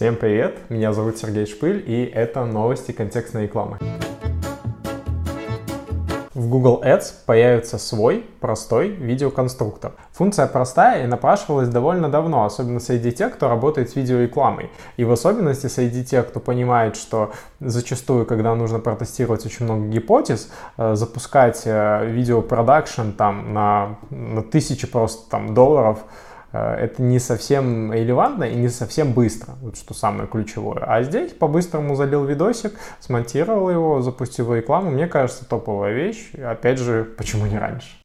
Всем привет, меня зовут Сергей Шпыль, и это новости контекстной рекламы. В Google Ads появится свой простой видеоконструктор. Функция простая и напрашивалась довольно давно, особенно среди тех, кто работает с видеорекламой. И в особенности среди тех, кто понимает, что зачастую, когда нужно протестировать очень много гипотез, э, запускать э, видеопродакшн там на, на тысячи просто там долларов – это не совсем релевантно и не совсем быстро, вот что самое ключевое. А здесь по-быстрому залил видосик, смонтировал его, запустил рекламу. Мне кажется, топовая вещь. Опять же, почему не раньше?